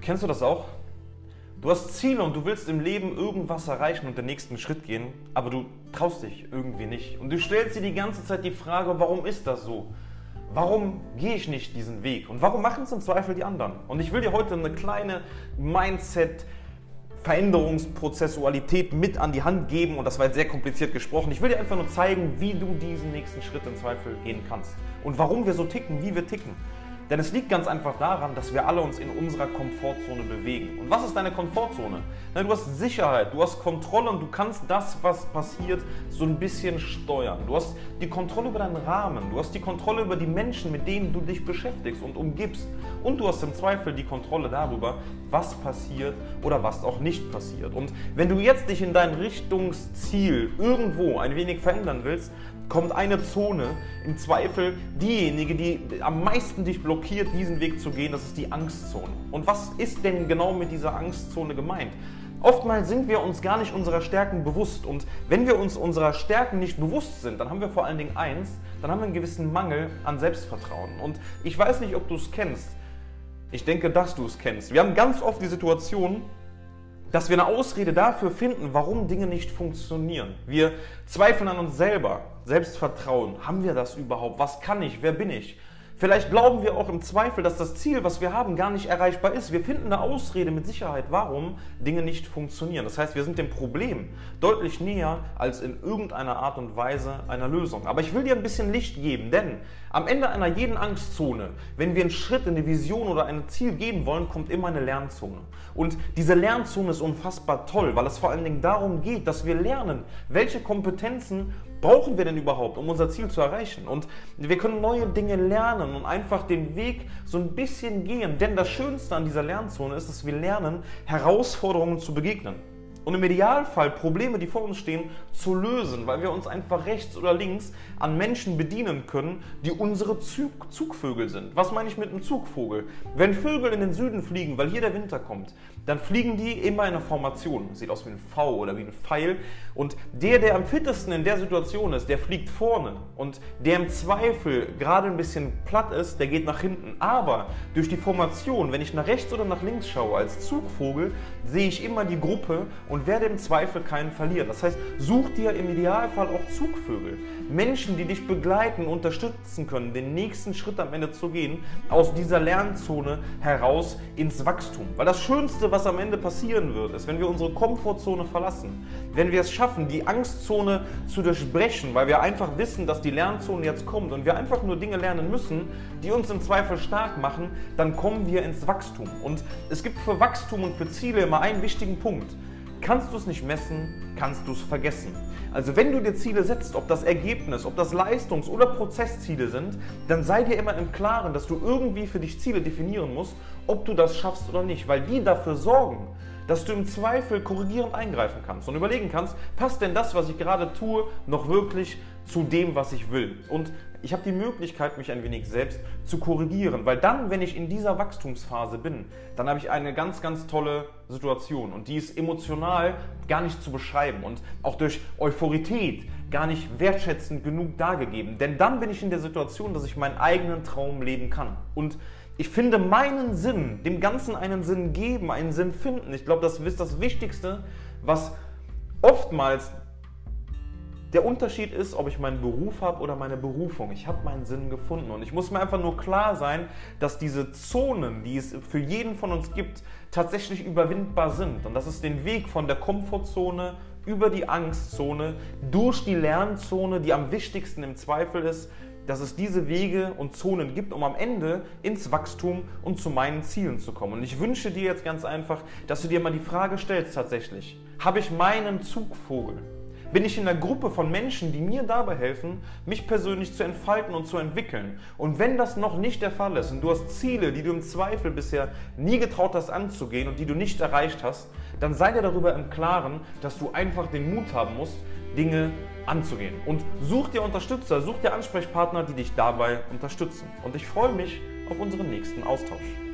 Kennst du das auch? Du hast Ziele und du willst im Leben irgendwas erreichen und den nächsten Schritt gehen, aber du traust dich irgendwie nicht. Und du stellst dir die ganze Zeit die Frage, warum ist das so? Warum gehe ich nicht diesen Weg? Und warum machen es im Zweifel die anderen? Und ich will dir heute eine kleine Mindset- Veränderungsprozessualität mit an die Hand geben und das war jetzt sehr kompliziert gesprochen. Ich will dir einfach nur zeigen, wie du diesen nächsten Schritt im Zweifel gehen kannst und warum wir so ticken, wie wir ticken. Denn es liegt ganz einfach daran, dass wir alle uns in unserer Komfortzone bewegen. Und was ist deine Komfortzone? Na, du hast Sicherheit, du hast Kontrolle und du kannst das, was passiert, so ein bisschen steuern. Du hast die Kontrolle über deinen Rahmen, du hast die Kontrolle über die Menschen, mit denen du dich beschäftigst und umgibst. Und du hast im Zweifel die Kontrolle darüber, was passiert oder was auch nicht passiert. Und wenn du jetzt dich in dein Richtungsziel irgendwo ein wenig verändern willst, kommt eine Zone, im Zweifel diejenige, die am meisten dich blockiert, diesen Weg zu gehen, das ist die Angstzone. Und was ist denn genau mit dieser Angstzone gemeint? Oftmals sind wir uns gar nicht unserer Stärken bewusst. Und wenn wir uns unserer Stärken nicht bewusst sind, dann haben wir vor allen Dingen eins, dann haben wir einen gewissen Mangel an Selbstvertrauen. Und ich weiß nicht, ob du es kennst. Ich denke, dass du es kennst. Wir haben ganz oft die Situation, dass wir eine Ausrede dafür finden, warum Dinge nicht funktionieren. Wir zweifeln an uns selber. Selbstvertrauen. Haben wir das überhaupt? Was kann ich? Wer bin ich? Vielleicht glauben wir auch im Zweifel, dass das Ziel, was wir haben, gar nicht erreichbar ist. Wir finden eine Ausrede mit Sicherheit, warum Dinge nicht funktionieren. Das heißt, wir sind dem Problem deutlich näher als in irgendeiner Art und Weise einer Lösung. Aber ich will dir ein bisschen Licht geben, denn am Ende einer jeden Angstzone, wenn wir einen Schritt in eine Vision oder ein Ziel gehen wollen, kommt immer eine Lernzone. Und diese Lernzone ist unfassbar toll, weil es vor allen Dingen darum geht, dass wir lernen, welche Kompetenzen brauchen wir denn überhaupt, um unser Ziel zu erreichen? Und wir können neue Dinge lernen und einfach den Weg so ein bisschen gehen. Denn das Schönste an dieser Lernzone ist, dass wir lernen, Herausforderungen zu begegnen und im Idealfall Probleme, die vor uns stehen, zu lösen, weil wir uns einfach rechts oder links an Menschen bedienen können, die unsere Zug Zugvögel sind. Was meine ich mit einem Zugvogel? Wenn Vögel in den Süden fliegen, weil hier der Winter kommt, dann fliegen die immer in einer Formation. Sieht aus wie ein V oder wie ein Pfeil. Und der, der am fittesten in der Situation ist, der fliegt vorne. Und der im Zweifel gerade ein bisschen platt ist, der geht nach hinten. Aber durch die Formation, wenn ich nach rechts oder nach links schaue als Zugvogel, sehe ich immer die Gruppe und werde im Zweifel keinen verlieren. Das heißt, such dir im Idealfall auch Zugvögel. Menschen, die dich begleiten, unterstützen können, den nächsten Schritt am Ende zu gehen, aus dieser Lernzone heraus ins Wachstum. Weil das Schönste, was am Ende passieren wird, ist, wenn wir unsere Komfortzone verlassen, wenn wir es schaffen, die Angstzone zu durchbrechen, weil wir einfach wissen, dass die Lernzone jetzt kommt und wir einfach nur Dinge lernen müssen, die uns im Zweifel stark machen, dann kommen wir ins Wachstum. Und es gibt für Wachstum und für Ziele immer einen wichtigen Punkt. Kannst du es nicht messen, kannst du es vergessen. Also wenn du dir Ziele setzt, ob das Ergebnis, ob das Leistungs- oder Prozessziele sind, dann sei dir immer im Klaren, dass du irgendwie für dich Ziele definieren musst, ob du das schaffst oder nicht, weil die dafür sorgen, dass du im Zweifel korrigierend eingreifen kannst und überlegen kannst, passt denn das, was ich gerade tue, noch wirklich zu dem, was ich will? Und ich habe die Möglichkeit, mich ein wenig selbst zu korrigieren, weil dann, wenn ich in dieser Wachstumsphase bin, dann habe ich eine ganz, ganz tolle Situation und die ist emotional gar nicht zu beschreiben und auch durch Euphorität gar nicht wertschätzend genug dargegeben. Denn dann bin ich in der Situation, dass ich meinen eigenen Traum leben kann. Und ich finde meinen Sinn, dem Ganzen einen Sinn geben, einen Sinn finden. Ich glaube, das ist das Wichtigste, was oftmals der Unterschied ist, ob ich meinen Beruf habe oder meine Berufung. Ich habe meinen Sinn gefunden und ich muss mir einfach nur klar sein, dass diese Zonen, die es für jeden von uns gibt, tatsächlich überwindbar sind. Und dass es den Weg von der Komfortzone über die Angstzone, durch die Lernzone, die am wichtigsten im Zweifel ist, dass es diese Wege und Zonen gibt, um am Ende ins Wachstum und zu meinen Zielen zu kommen. Und ich wünsche dir jetzt ganz einfach, dass du dir mal die Frage stellst tatsächlich, habe ich meinen Zugvogel? Bin ich in einer Gruppe von Menschen, die mir dabei helfen, mich persönlich zu entfalten und zu entwickeln? Und wenn das noch nicht der Fall ist und du hast Ziele, die du im Zweifel bisher nie getraut hast anzugehen und die du nicht erreicht hast, dann sei dir darüber im Klaren, dass du einfach den Mut haben musst, Dinge anzugehen. Und such dir Unterstützer, such dir Ansprechpartner, die dich dabei unterstützen. Und ich freue mich auf unseren nächsten Austausch.